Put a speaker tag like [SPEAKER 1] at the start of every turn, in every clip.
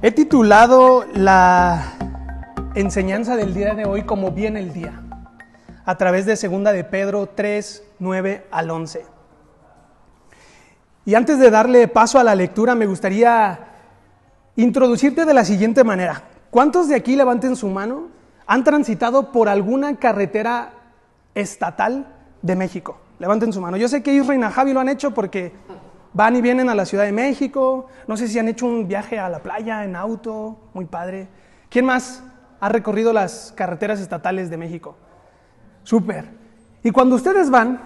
[SPEAKER 1] He titulado la enseñanza del día de hoy como viene el día, a través de segunda de Pedro 3, 9 al 11. Y antes de darle paso a la lectura, me gustaría introducirte de la siguiente manera. ¿Cuántos de aquí levanten su mano han transitado por alguna carretera estatal de México? Levanten su mano. Yo sé que Israel y Javi lo han hecho porque van y vienen a la Ciudad de México. No sé si han hecho un viaje a la playa en auto, muy padre. ¿Quién más ha recorrido las carreteras estatales de México? Súper. Y cuando ustedes van,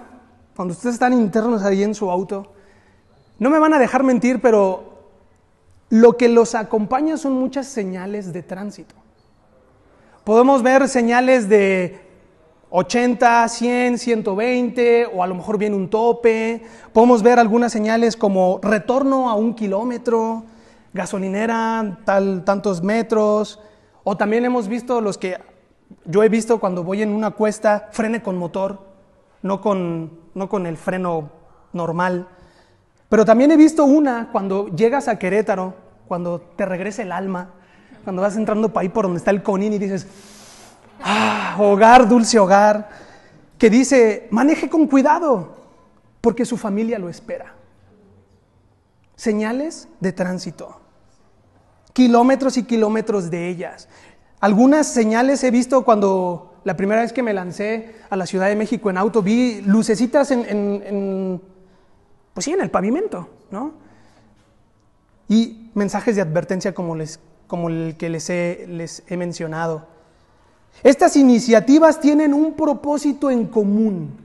[SPEAKER 1] cuando ustedes están internos ahí en su auto, no me van a dejar mentir, pero lo que los acompaña son muchas señales de tránsito. Podemos ver señales de 80, 100, 120 o a lo mejor viene un tope. Podemos ver algunas señales como retorno a un kilómetro, gasolinera, tal, tantos metros. O también hemos visto los que yo he visto cuando voy en una cuesta, frene con motor, no con, no con el freno normal. Pero también he visto una cuando llegas a Querétaro, cuando te regresa el alma, cuando vas entrando para ahí por donde está el conín y dices, ah, hogar, dulce hogar, que dice, maneje con cuidado, porque su familia lo espera. Señales de tránsito, kilómetros y kilómetros de ellas. Algunas señales he visto cuando la primera vez que me lancé a la Ciudad de México en auto, vi lucecitas en, pues sí, en el pavimento, ¿no? Y mensajes de advertencia como, les, como el que les he mencionado. Estas iniciativas tienen un propósito en común.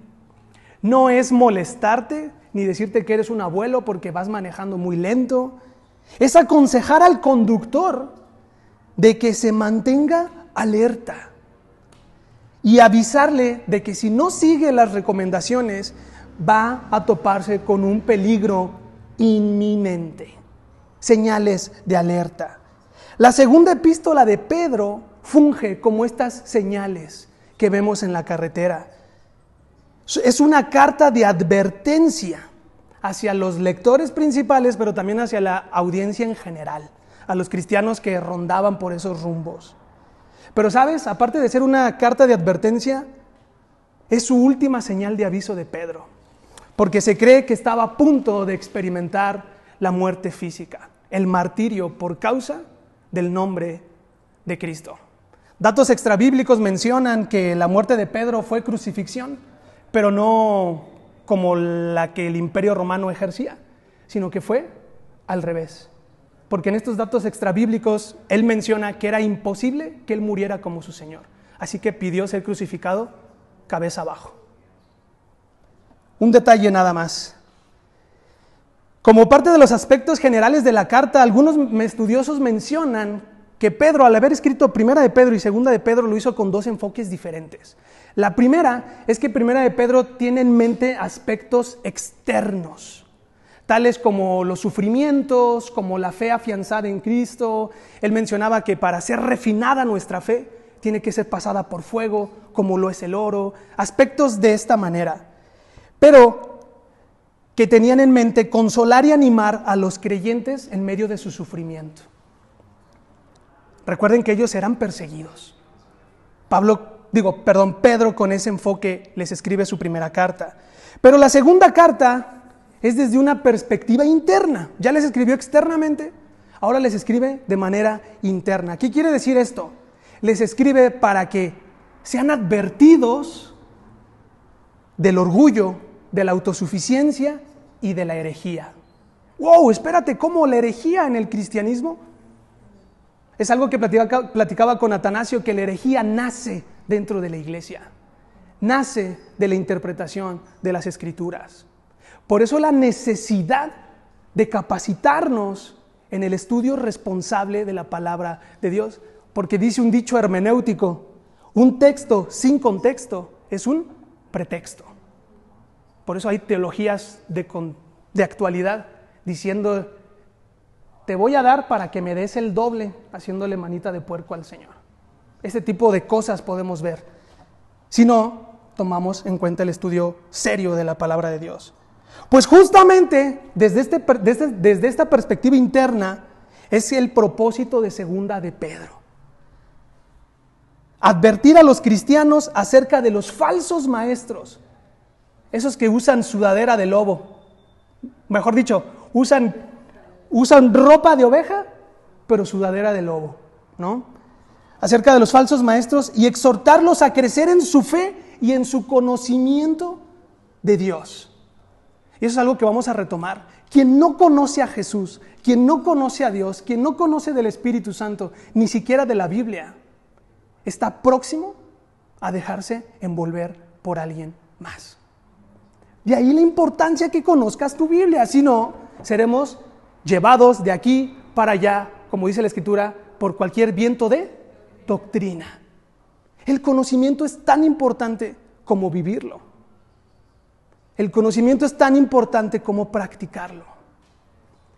[SPEAKER 1] No es molestarte ni decirte que eres un abuelo porque vas manejando muy lento. Es aconsejar al conductor de que se mantenga alerta y avisarle de que si no sigue las recomendaciones va a toparse con un peligro inminente. Señales de alerta. La segunda epístola de Pedro funge como estas señales que vemos en la carretera. Es una carta de advertencia hacia los lectores principales, pero también hacia la audiencia en general, a los cristianos que rondaban por esos rumbos. Pero sabes, aparte de ser una carta de advertencia, es su última señal de aviso de Pedro, porque se cree que estaba a punto de experimentar la muerte física, el martirio por causa del nombre de Cristo. Datos extrabíblicos mencionan que la muerte de Pedro fue crucifixión, pero no como la que el imperio romano ejercía, sino que fue al revés. Porque en estos datos extrabíblicos él menciona que era imposible que él muriera como su Señor. Así que pidió ser crucificado cabeza abajo. Un detalle nada más. Como parte de los aspectos generales de la carta, algunos estudiosos mencionan que Pedro, al haber escrito Primera de Pedro y Segunda de Pedro, lo hizo con dos enfoques diferentes. La primera es que Primera de Pedro tiene en mente aspectos externos, tales como los sufrimientos, como la fe afianzada en Cristo. Él mencionaba que para ser refinada nuestra fe tiene que ser pasada por fuego, como lo es el oro, aspectos de esta manera. Pero que tenían en mente consolar y animar a los creyentes en medio de su sufrimiento. Recuerden que ellos eran perseguidos. Pablo, digo, perdón, Pedro con ese enfoque les escribe su primera carta. Pero la segunda carta es desde una perspectiva interna. Ya les escribió externamente, ahora les escribe de manera interna. ¿Qué quiere decir esto? Les escribe para que sean advertidos del orgullo, de la autosuficiencia y de la herejía. Wow, espérate, ¿cómo la herejía en el cristianismo? Es algo que platicaba, con Atanasio, que la herejía nace dentro de la iglesia, nace de la interpretación de las escrituras. Por eso la necesidad de capacitarnos en el estudio responsable de la palabra de Dios, porque dice un dicho hermenéutico, un texto sin contexto es un pretexto. Por eso hay teologías de, actualidad diciendo te voy a dar para que me des el doble haciéndole manita de puerco al Señor. Ese tipo de cosas podemos ver. Si no, tomamos en cuenta el estudio serio de la palabra de Dios. Pues justamente desde, este, desde, desde esta perspectiva interna Es el propósito de segunda de Pedro. Advertir a los cristianos acerca de los falsos maestros, esos que usan sudadera de lobo, mejor dicho, usan, usan ropa de oveja, pero sudadera de lobo, ¿no? Acerca de los falsos maestros y exhortarlos a crecer en su fe y en su conocimiento de Dios. Y eso es algo que vamos a retomar. Quien no conoce a Jesús, quien no conoce a Dios, quien no conoce del Espíritu Santo, ni siquiera de la Biblia, está próximo a dejarse envolver por alguien más. De ahí la importancia que conozcas tu Biblia, si no, seremos llevados de aquí para allá, como dice la Escritura, por cualquier viento de doctrina. El conocimiento es tan importante como vivirlo. El conocimiento es tan importante como practicarlo.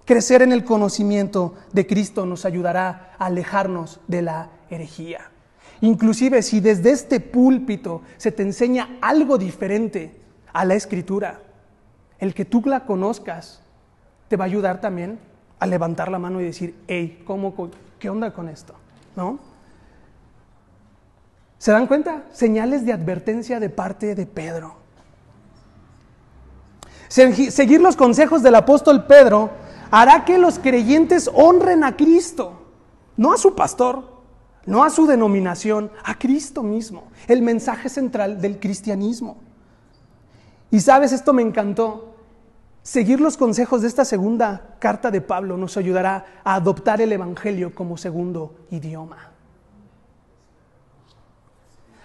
[SPEAKER 1] Crecer en el conocimiento de Cristo nos ayudará a alejarnos de la herejía. Inclusive si desde este púlpito se te enseña algo diferente a la escritura, el que tú la conozcas te va a ayudar también a levantar la mano y decir, hey, ¿cómo, ¿qué onda con esto? ¿No? ¿Se dan cuenta? Señales de advertencia de parte de Pedro. Seguir los consejos del apóstol Pedro hará que los creyentes honren a Cristo, no a su pastor, no a su denominación, a Cristo mismo, el mensaje central del cristianismo. Y sabes, esto me encantó. Seguir los consejos de esta segunda carta de Pablo nos ayudará a adoptar el Evangelio como segundo idioma.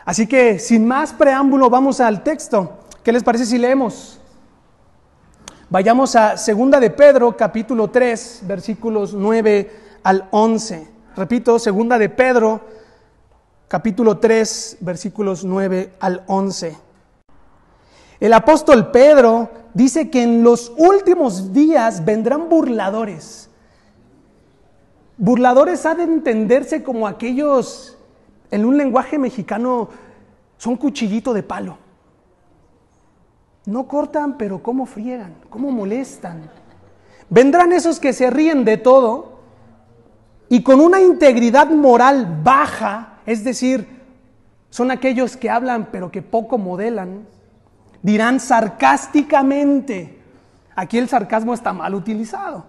[SPEAKER 1] Así que, sin más preámbulo, vamos al texto. ¿Qué les parece si leemos? Vayamos a Segunda de Pedro, capítulo 3, versículos 9 al 11. Repito, Segunda de Pedro, capítulo 3, versículos 9 al 11. El apóstol Pedro dice que en los últimos días vendrán burladores. Burladores ha de entenderse como aquellos, en un lenguaje mexicano, son cuchillito de palo. No cortan, pero cómo friegan, cómo molestan. Vendrán esos que se ríen de todo y con una integridad moral baja, es decir, son aquellos que hablan pero que poco modelan, dirán sarcásticamente, aquí el sarcasmo está mal utilizado.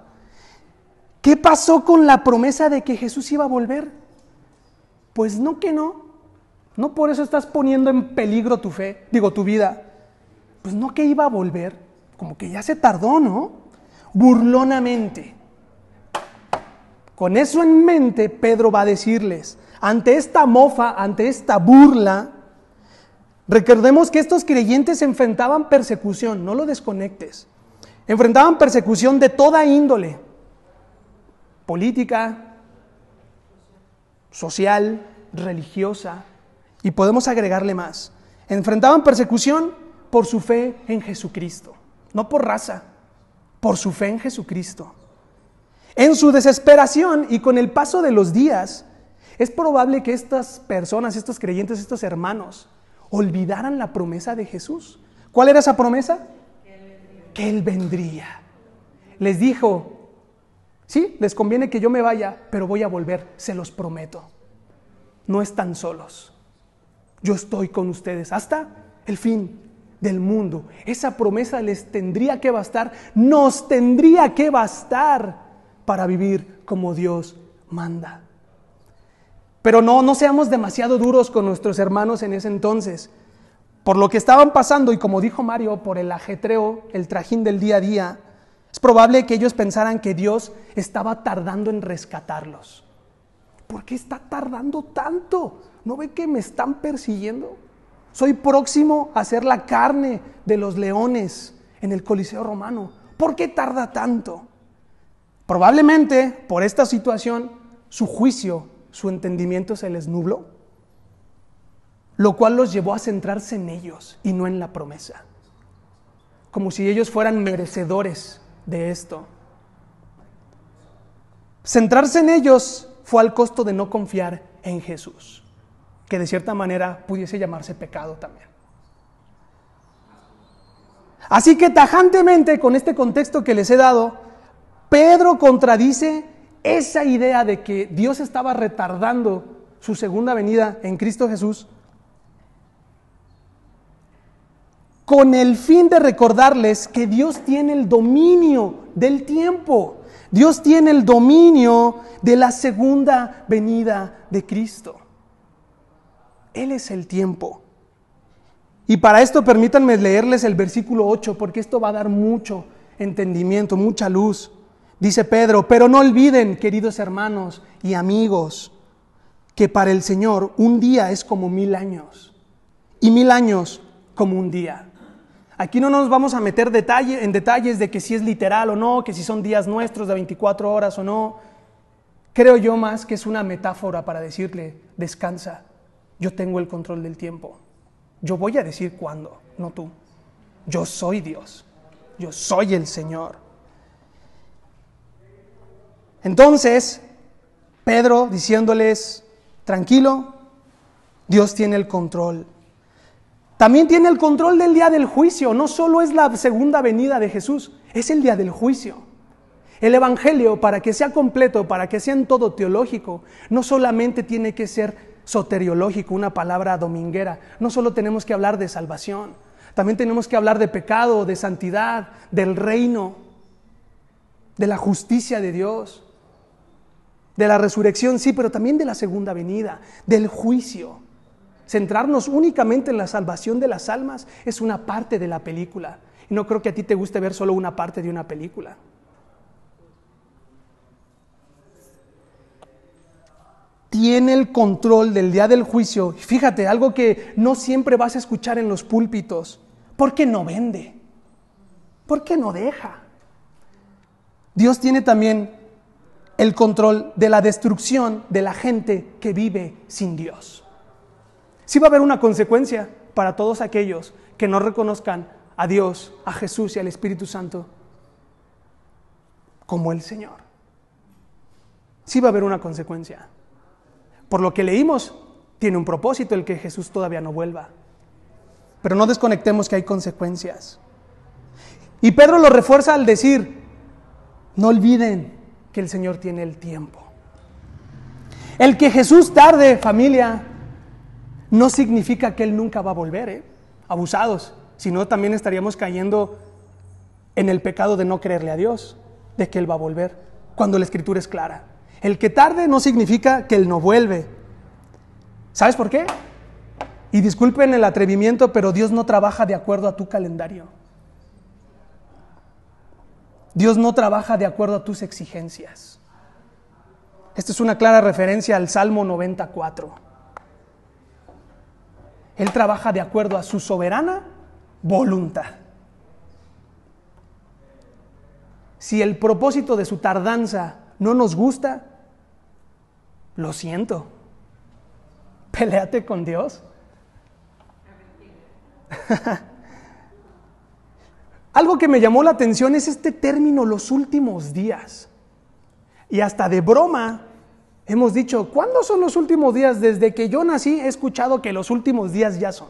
[SPEAKER 1] ¿Qué pasó con la promesa de que Jesús iba a volver? Pues no que no. No por eso estás poniendo en peligro tu fe, digo tu vida pues no que iba a volver, como que ya se tardó, ¿no? Burlonamente. Con eso en mente, Pedro va a decirles, ante esta mofa, ante esta burla, recordemos que estos creyentes enfrentaban persecución, no lo desconectes, enfrentaban persecución de toda índole, política, social, religiosa, y podemos agregarle más. Enfrentaban persecución por su fe en Jesucristo, no por raza, por su fe en Jesucristo. En su desesperación y con el paso de los días, es probable que estas personas, estos creyentes, estos hermanos, olvidaran la promesa de Jesús. ¿Cuál era esa promesa? Que Él vendría. Les dijo, sí, les conviene que yo me vaya, pero voy a volver, se los prometo. No están solos. Yo estoy con ustedes hasta el fin del mundo. Esa promesa les tendría que bastar, nos tendría que bastar para vivir como Dios manda. Pero no, no seamos demasiado duros con nuestros hermanos en ese entonces. Por lo que estaban pasando y como dijo Mario, por el ajetreo, el trajín del día a día, es probable que ellos pensaran que Dios estaba tardando en rescatarlos. ¿Por qué está tardando tanto? ¿No ve que me están persiguiendo? Soy próximo a ser la carne de los leones en el Coliseo romano. ¿Por qué tarda tanto? Probablemente por esta situación su juicio, su entendimiento se les nubló, lo cual los llevó a centrarse en ellos y no en la promesa, como si ellos fueran merecedores de esto. Centrarse en ellos fue al costo de no confiar en Jesús que de cierta manera pudiese llamarse pecado también. Así que tajantemente, con este contexto que les he dado, Pedro contradice esa idea de que Dios estaba retardando su segunda venida en Cristo Jesús, con el fin de recordarles que Dios tiene el dominio del tiempo. Dios tiene el dominio de la segunda venida de Cristo. Él es el tiempo. Y para esto permítanme leerles el versículo 8, porque esto va a dar mucho entendimiento, mucha luz. Dice Pedro, pero no olviden, queridos hermanos y amigos, que para el Señor un día es como mil años y mil años como un día. Aquí no nos vamos a meter en detalles de que si es literal o no, que si son días nuestros de 24 horas o no. Creo yo más que es una metáfora para decirle, descansa, yo tengo el control del tiempo. Yo voy a decir cuándo, no tú. Yo soy Dios, yo soy el Señor. Entonces, Pedro diciéndoles, tranquilo, Dios tiene el control. También tiene el control del día del juicio. No solo es la segunda venida de Jesús, es el día del juicio. El Evangelio, para que sea completo, para que sea en todo teológico, no solamente tiene que ser soteriológico, una palabra dominguera. No solo tenemos que hablar de salvación, también tenemos que hablar de pecado, de santidad, del reino, de la justicia de Dios, de la resurrección, sí, pero también de la segunda venida, del juicio. Centrarnos únicamente en la salvación de las almas es una parte de la película. Y no creo que a ti te guste ver solo una parte de una película. Tiene el control del día del juicio. Fíjate, algo que no siempre vas a escuchar en los púlpitos. ¿Por qué no vende? ¿Por qué no deja? Dios tiene también el control de la destrucción de la gente que vive sin Dios. Sí va a haber una consecuencia para todos aquellos que no reconozcan a Dios, a Jesús y al Espíritu Santo como el Señor. Sí va a haber una consecuencia. Por lo que leímos, tiene un propósito el que Jesús todavía no vuelva. Pero no desconectemos que hay consecuencias. Y Pedro lo refuerza al decir, no olviden que el Señor tiene el tiempo. El que Jesús tarde, familia, no significa que Él nunca va a volver, ¿eh? abusados, sino también estaríamos cayendo en el pecado de no creerle a Dios, de que Él va a volver, cuando la escritura es clara. El que tarde no significa que Él no vuelve. ¿Sabes por qué? Y disculpen el atrevimiento, pero Dios no trabaja de acuerdo a tu calendario. Dios no trabaja de acuerdo a tus exigencias. Esta es una clara referencia al Salmo 94. Él trabaja de acuerdo a su soberana voluntad. Si el propósito de su tardanza no nos gusta, lo siento. Peleate con Dios. Algo que me llamó la atención es este término los últimos días. Y hasta de broma hemos dicho, ¿cuándo son los últimos días? Desde que yo nací he escuchado que los últimos días ya son.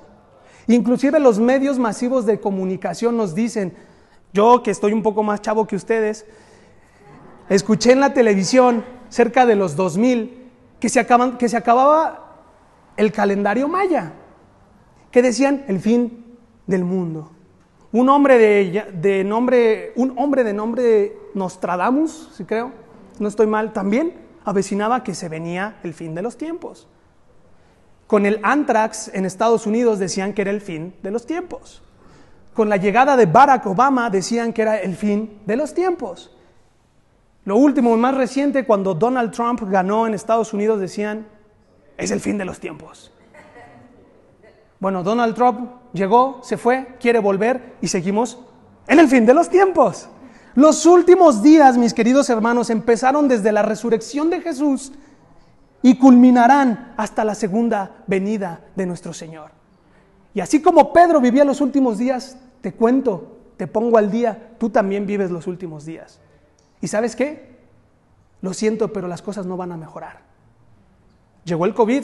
[SPEAKER 1] Inclusive los medios masivos de comunicación nos dicen, yo que estoy un poco más chavo que ustedes, escuché en la televisión cerca de los 2000 que se, acaban, que se acababa el calendario maya, que decían el fin del mundo. Un hombre de, nombre, un hombre de nombre Nostradamus, si creo, no estoy mal, también avecinaba que se venía el fin de los tiempos. Con el anthrax en Estados Unidos decían que era el fin de los tiempos. Con la llegada de Barack Obama decían que era el fin de los tiempos. Lo último, más reciente, cuando Donald Trump ganó en Estados Unidos, decían, es el fin de los tiempos. Bueno, Donald Trump llegó, se fue, quiere volver y seguimos en el fin de los tiempos. Los últimos días, mis queridos hermanos, empezaron desde la resurrección de Jesús y culminarán hasta la segunda venida de nuestro Señor. Y así como Pedro vivía los últimos días, te cuento, te pongo al día, tú también vives los últimos días. ¿Y sabes qué? Lo siento, pero las cosas no van a mejorar. Llegó el COVID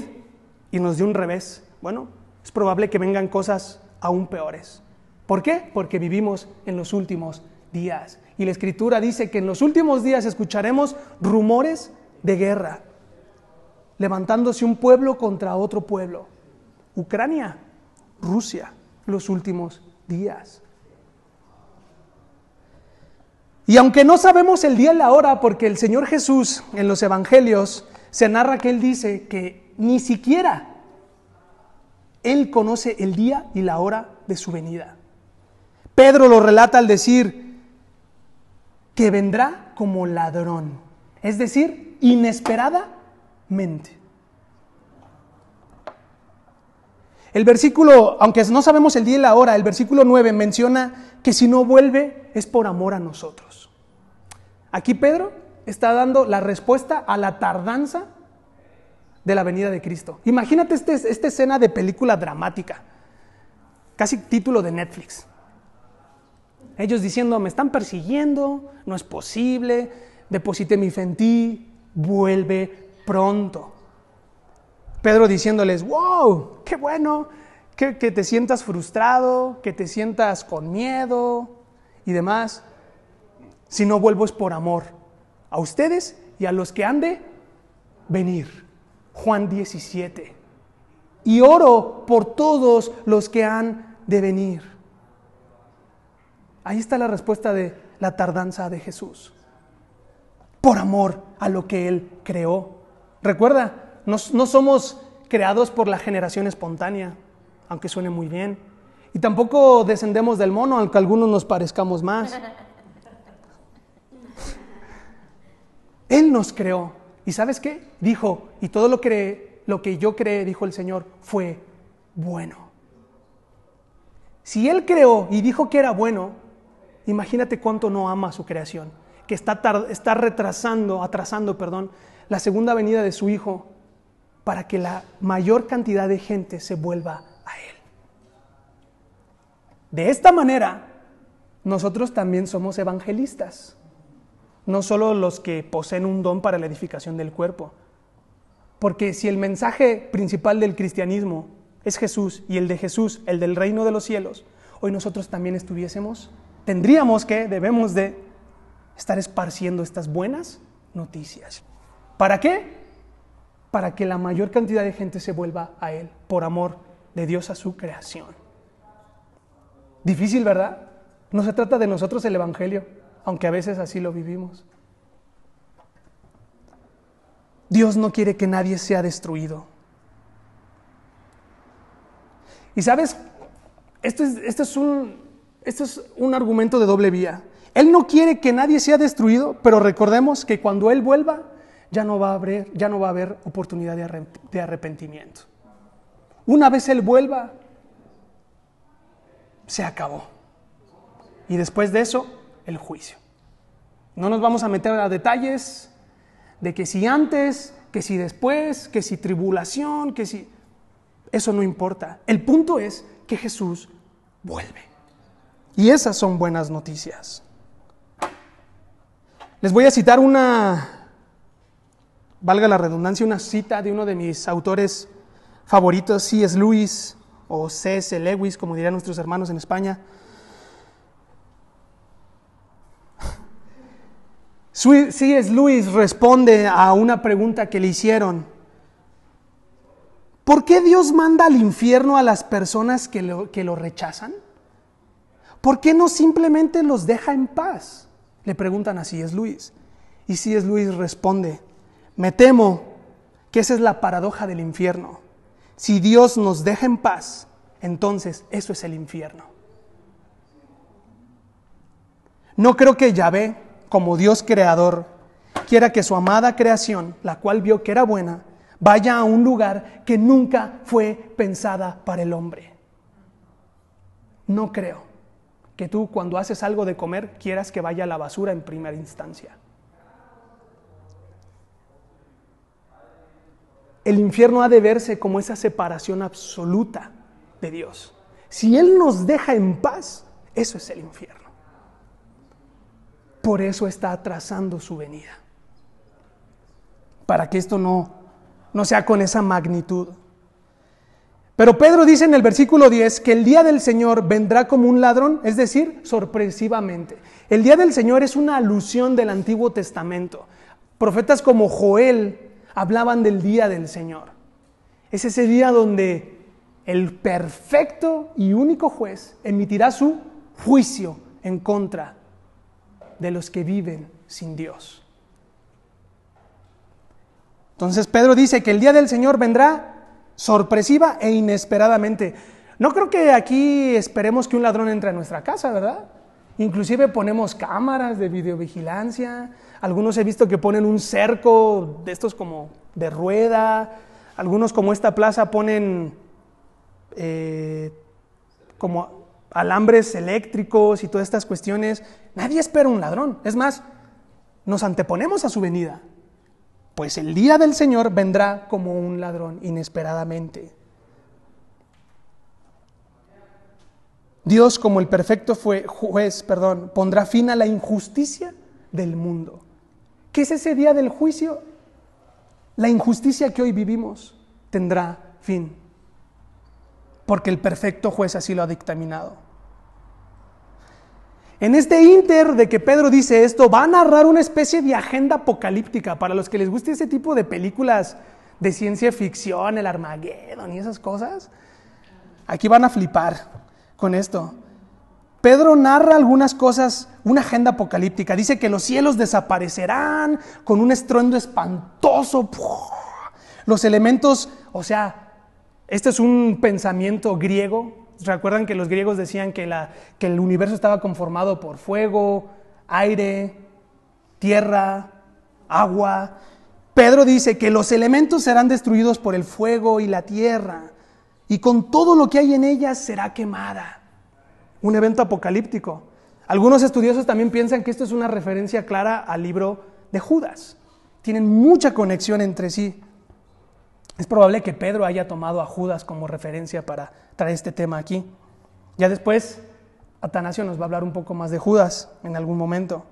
[SPEAKER 1] y nos dio un revés. Bueno, es probable que vengan cosas aún peores. ¿Por qué? Porque vivimos en los últimos días. Y la escritura dice que en los últimos días escucharemos rumores de guerra, levantándose un pueblo contra otro pueblo. Ucrania, Rusia, los últimos días. Y aunque no sabemos el día y la hora, porque el Señor Jesús en los Evangelios se narra que Él dice que ni siquiera Él conoce el día y la hora de su venida. Pedro lo relata al decir que vendrá como ladrón, es decir, inesperadamente. El versículo, aunque no sabemos el día y la hora, el versículo 9 menciona que si no vuelve es por amor a nosotros. Aquí Pedro está dando la respuesta a la tardanza de la venida de Cristo. Imagínate este, esta escena de película dramática, casi título de Netflix. Ellos diciendo, me están persiguiendo, no es posible, deposité mi fe en ti, vuelve pronto. Pedro diciéndoles, wow, qué bueno, que, que te sientas frustrado, que te sientas con miedo y demás. Si no vuelvo es por amor a ustedes y a los que han de venir. Juan 17. Y oro por todos los que han de venir. Ahí está la respuesta de la tardanza de Jesús. Por amor a lo que Él creó. Recuerda, no, somos creados por la generación espontánea, aunque suene muy bien. Y tampoco descendemos del mono, aunque algunos nos parezcamos más. Él nos creó. ¿Y sabes qué? Dijo, y todo lo, que, lo que yo creé, dijo el Señor, fue bueno. Si Él creó y dijo que era bueno, Imagínate cuánto no ama su creación, que está, está retrasando, atrasando, perdón, la segunda venida de su Hijo para que la mayor cantidad de gente se vuelva a Él. De esta manera, nosotros también somos evangelistas, no solo los que poseen un don para la edificación del cuerpo. Porque si el mensaje principal del cristianismo es Jesús y el de Jesús, el del reino de los cielos, hoy nosotros también estuviésemos tendríamos que, debemos de estar esparciendo estas buenas noticias. ¿Para qué? Para que la mayor cantidad de gente se vuelva a Él, por amor de Dios a su creación. Difícil, ¿verdad? No se trata de nosotros el Evangelio, aunque a veces así lo vivimos. Dios no quiere que nadie sea destruido. Y sabes, esto es, esto es un, esto es un argumento de doble vía. Él no quiere que nadie sea destruido, pero recordemos que cuando Él vuelva, ya no va a haber, ya no va a haber oportunidad de arrepentimiento. Una vez Él vuelva, se acabó. Y después de eso, el juicio. No nos vamos a meter a detalles de que si antes, que si después, que si tribulación, que si... Eso no importa. El punto es que Jesús vuelve. Y esas son buenas noticias. Les voy a citar una, valga la redundancia, una cita de uno de mis autores favoritos, C.S. Lewis o C.S. Lewis, como dirían nuestros hermanos en España. C.S. Lewis responde a una pregunta que le hicieron. ¿Por qué Dios manda al infierno a las personas que lo, que lo rechazan? ¿Por qué no simplemente los deja en paz? Le preguntan así es Luis. Y es Luis responde, me temo que esa es la paradoja del infierno. Si Dios nos deja en paz, entonces eso es el infierno. No creo que Yahvé, como Dios creador, quiera que su amada creación, la cual vio que era buena, vaya a un lugar que nunca fue pensada para el hombre. No creo que tú cuando haces algo de comer quieras que vaya a la basura en primera instancia. El infierno ha de verse como esa separación absoluta de Dios. Si Él nos deja en paz, eso es el infierno. Por eso está atrasando su venida. Para que esto no, no sea con esa magnitud. Pero Pedro dice en el versículo 10 que el día del Señor vendrá como un ladrón, es decir, sorpresivamente. El día del Señor es una alusión del Antiguo Testamento. Profetas como Joel hablaban del día del Señor. Es ese día donde el perfecto y único juez emitirá su juicio en contra de los que viven sin Dios. Entonces Pedro dice que el día del Señor vendrá sorpresiva e inesperadamente. No creo que aquí esperemos que un ladrón entre a nuestra casa, ¿verdad? Inclusive ponemos cámaras de videovigilancia. Algunos he visto que ponen un cerco de estos como de rueda. Algunos como esta plaza ponen eh, como alambres eléctricos y todas estas cuestiones. Nadie espera un ladrón. Es más, nos anteponemos a su venida. Pues el día del Señor vendrá como un ladrón inesperadamente. Dios, como el perfecto juez, perdón, pondrá fin a la injusticia del mundo. ¿Qué es ese día del juicio? La injusticia que hoy vivimos tendrá fin, porque el perfecto juez así lo ha dictaminado. En este inter de que Pedro dice esto, va a narrar una especie de agenda apocalíptica para los que les guste ese tipo de películas de ciencia ficción, el Armageddon y esas cosas. Aquí van a flipar con esto. Pedro narra algunas cosas, una agenda apocalíptica. Dice que los cielos desaparecerán con un estruendo espantoso. Los elementos, o sea, este es un pensamiento griego. ¿Recuerdan que los griegos decían que, la, que el universo estaba conformado por fuego, aire, tierra, agua? Pedro dice que los elementos serán destruidos por el fuego y la tierra y con todo lo que hay en ella será quemada. Un evento apocalíptico. Algunos estudiosos también piensan que esto es una referencia clara al libro de Judas. Tienen mucha conexión entre sí. Es probable que Pedro haya tomado a Judas como referencia para traer este tema aquí. Ya después, Atanasio nos va a hablar un poco más de Judas en algún momento.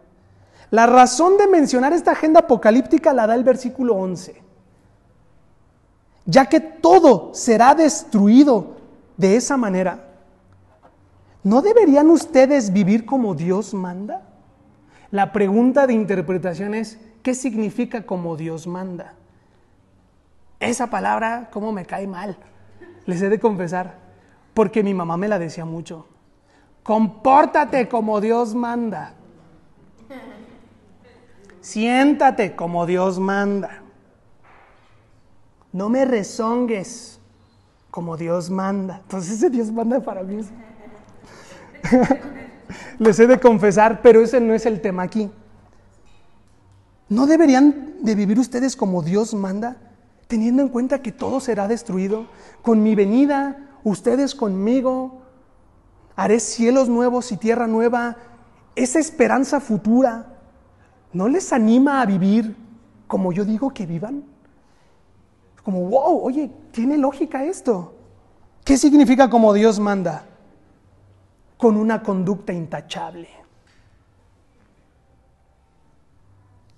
[SPEAKER 1] La razón de mencionar esta agenda apocalíptica la da el versículo 11 ya que todo será destruido de esa manera, ¿no deberían ustedes vivir como Dios manda? La pregunta de interpretación es, ¿qué significa como Dios manda? Esa palabra, ¿cómo me cae mal? Les he de confesar, porque mi mamá me la decía mucho. Compórtate como Dios manda. Siéntate como Dios manda. No me rezongues como Dios manda. Entonces ese Dios manda para mí. Les he de confesar, pero ese no es el tema aquí. ¿No deberían de vivir ustedes como Dios manda, teniendo en cuenta que todo será destruido? Con mi venida, ustedes conmigo, haré cielos nuevos y tierra nueva. Esa esperanza futura, ¿no les anima a vivir como yo digo que vivan? Como, wow, oye, tiene lógica esto. ¿Qué significa como Dios manda? Con una conducta intachable.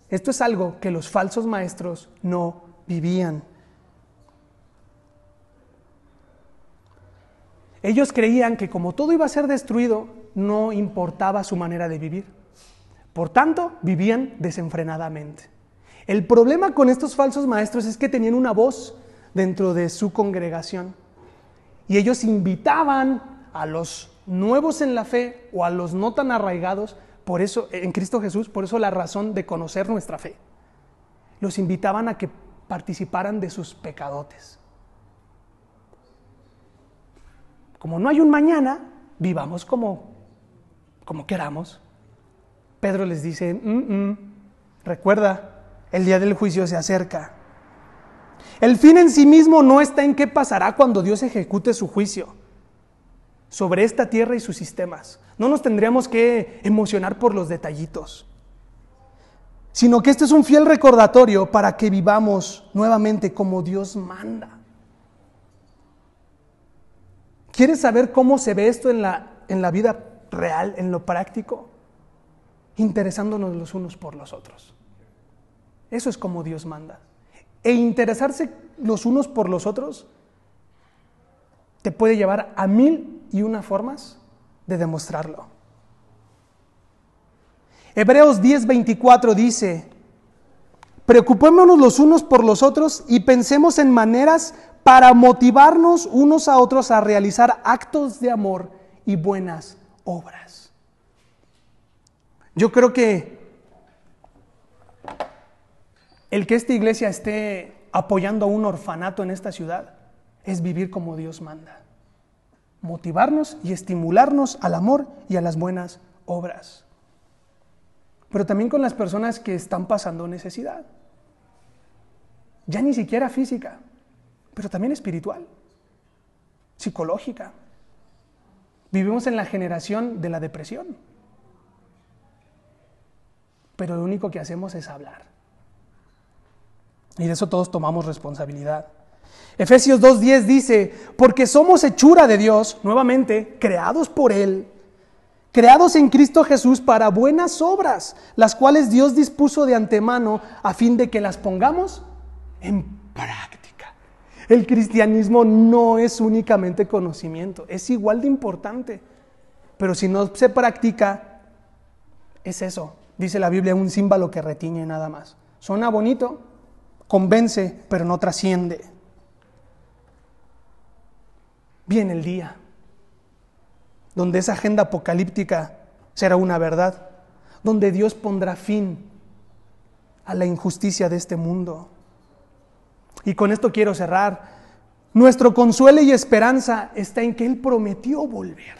[SPEAKER 1] Esto es algo que los falsos maestros no vivían. Ellos creían que como todo iba a ser destruido, no importaba su manera de vivir. Por tanto, vivían desenfrenadamente. El problema con estos falsos maestros es que tenían una voz dentro de su congregación y ellos invitaban a los nuevos en la fe o a los no tan arraigados, por eso en Cristo Jesús, por eso la razón de conocer nuestra fe. Los invitaban a que participaran de sus pecadotes. Como no hay un mañana, vivamos como como queramos. Pedro les dice, mm, mm, recuerda, el día del juicio se acerca. El fin en sí mismo no está en qué pasará cuando Dios ejecute su juicio sobre esta tierra y sus sistemas. No nos tendríamos que emocionar por los detallitos, sino que este es un fiel recordatorio para que vivamos nuevamente como Dios manda. ¿Quieres saber cómo se ve esto en la, en la vida real, en lo práctico? Interesándonos los unos por los otros. Eso es como Dios manda. E interesarse los unos por los otros te puede llevar a mil y una formas de demostrarlo. Hebreos 10:24 dice, preocupémonos los unos por los otros y pensemos en maneras para motivarnos unos a otros a realizar actos de amor y buenas obras. Yo creo que el que esta iglesia esté apoyando a un orfanato en esta ciudad es vivir como Dios manda. Motivarnos y estimularnos al amor y a las buenas obras. Pero también con las personas que están pasando necesidad. Ya ni siquiera física, pero también espiritual, psicológica. Vivimos en la generación de la depresión. Pero lo único que hacemos es hablar. Y de eso todos tomamos responsabilidad. Efesios 2.10 dice, porque somos hechura de Dios, nuevamente, creados por Él, creados en Cristo Jesús para buenas obras, las cuales Dios dispuso de antemano a fin de que las pongamos en práctica. El cristianismo no es únicamente conocimiento, es igual de importante, pero si no se practica, es eso, dice la Biblia, un símbolo que retiñe nada más. Suena bonito, convence, pero no trasciende. Viene el día donde esa agenda apocalíptica será una verdad, donde Dios pondrá fin a la injusticia de este mundo. Y con esto quiero cerrar. Nuestro consuelo y esperanza está en que Él prometió volver.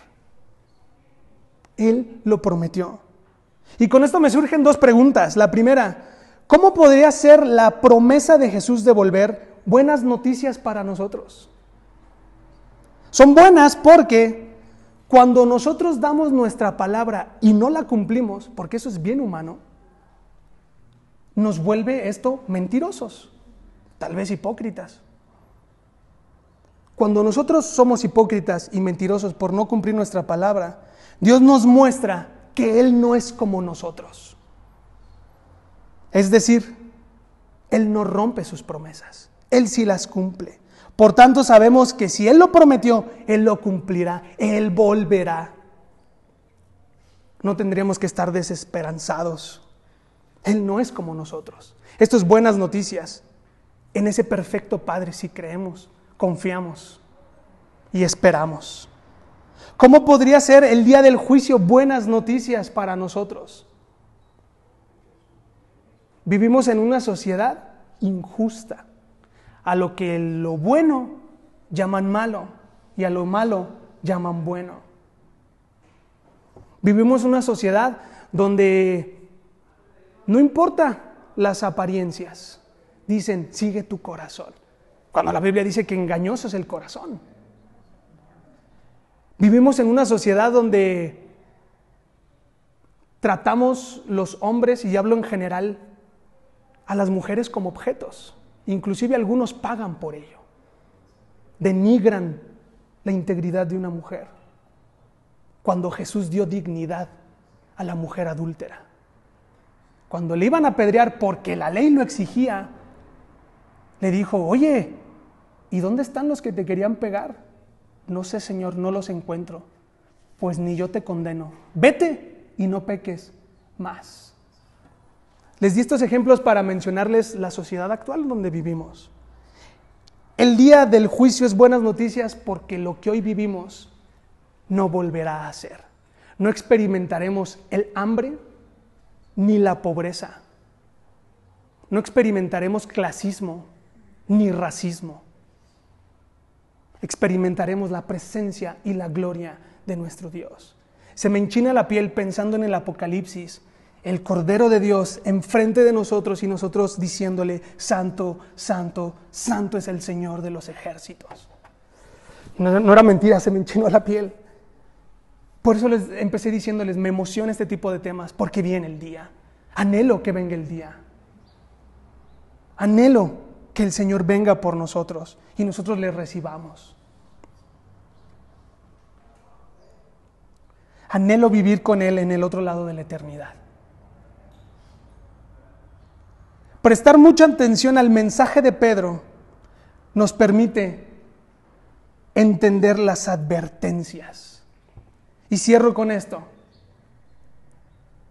[SPEAKER 1] Él lo prometió. Y con esto me surgen dos preguntas. La primera, ¿Cómo podría ser la promesa de Jesús de volver buenas noticias para nosotros? Son buenas porque cuando nosotros damos nuestra palabra y no la cumplimos, porque eso es bien humano, nos vuelve esto mentirosos, tal vez hipócritas. Cuando nosotros somos hipócritas y mentirosos por no cumplir nuestra palabra, Dios nos muestra que Él no es como nosotros. Es decir, Él no rompe sus promesas, Él sí las cumple. Por tanto, sabemos que si Él lo prometió, Él lo cumplirá, Él volverá. No tendríamos que estar desesperanzados. Él no es como nosotros. Esto es buenas noticias. En ese perfecto Padre sí creemos, confiamos y esperamos. ¿Cómo podría ser el día del juicio buenas noticias para nosotros? Vivimos en una sociedad injusta, a lo que lo bueno llaman malo y a lo malo llaman bueno. Vivimos una sociedad donde no importa las apariencias, dicen, sigue tu corazón, cuando la Biblia dice que engañoso es el corazón. Vivimos en una sociedad donde tratamos los hombres, y hablo en general, a las mujeres como objetos. Inclusive algunos pagan por ello. Denigran la integridad de una mujer. Cuando Jesús dio dignidad a la mujer adúltera. Cuando le iban a apedrear porque la ley lo exigía, le dijo, oye, ¿y dónde están los que te querían pegar? No sé, Señor, no los encuentro. Pues ni yo te condeno. Vete y no peques más. Les di estos ejemplos para mencionarles la sociedad actual donde vivimos. El día del juicio es buenas noticias porque lo que hoy vivimos no volverá a ser. No experimentaremos el hambre ni la pobreza. No experimentaremos clasismo ni racismo. Experimentaremos la presencia y la gloria de nuestro Dios. Se me enchina la piel pensando en el Apocalipsis el Cordero de Dios enfrente de nosotros y nosotros diciéndole, Santo, Santo, Santo es el Señor de los ejércitos. No, era mentira, se me enchinó la piel. Por eso les empecé diciéndoles, me emociona este tipo de temas, porque viene el día. Anhelo que venga el día. Anhelo que el Señor venga por nosotros y nosotros le recibamos. Anhelo vivir con Él en el otro lado de la eternidad. Prestar mucha atención al mensaje de Pedro nos permite entender las advertencias. Y cierro con esto.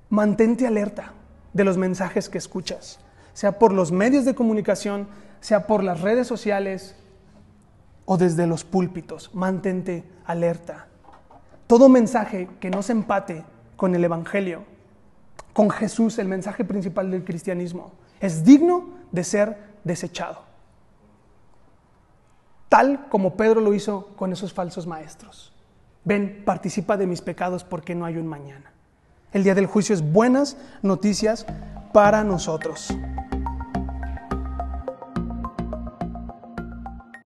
[SPEAKER 1] Mantente alerta de los mensajes que escuchas, sea por los medios de comunicación, sea por las redes sociales o desde los púlpitos. Mantente alerta. Todo mensaje que no se empate con el Evangelio, con Jesús, el mensaje principal del cristianismo, es digno de ser desechado. Tal como Pedro lo hizo con esos falsos maestros. Ven, participa de mis pecados porque no hay un mañana. El día del juicio es buenas noticias para nosotros.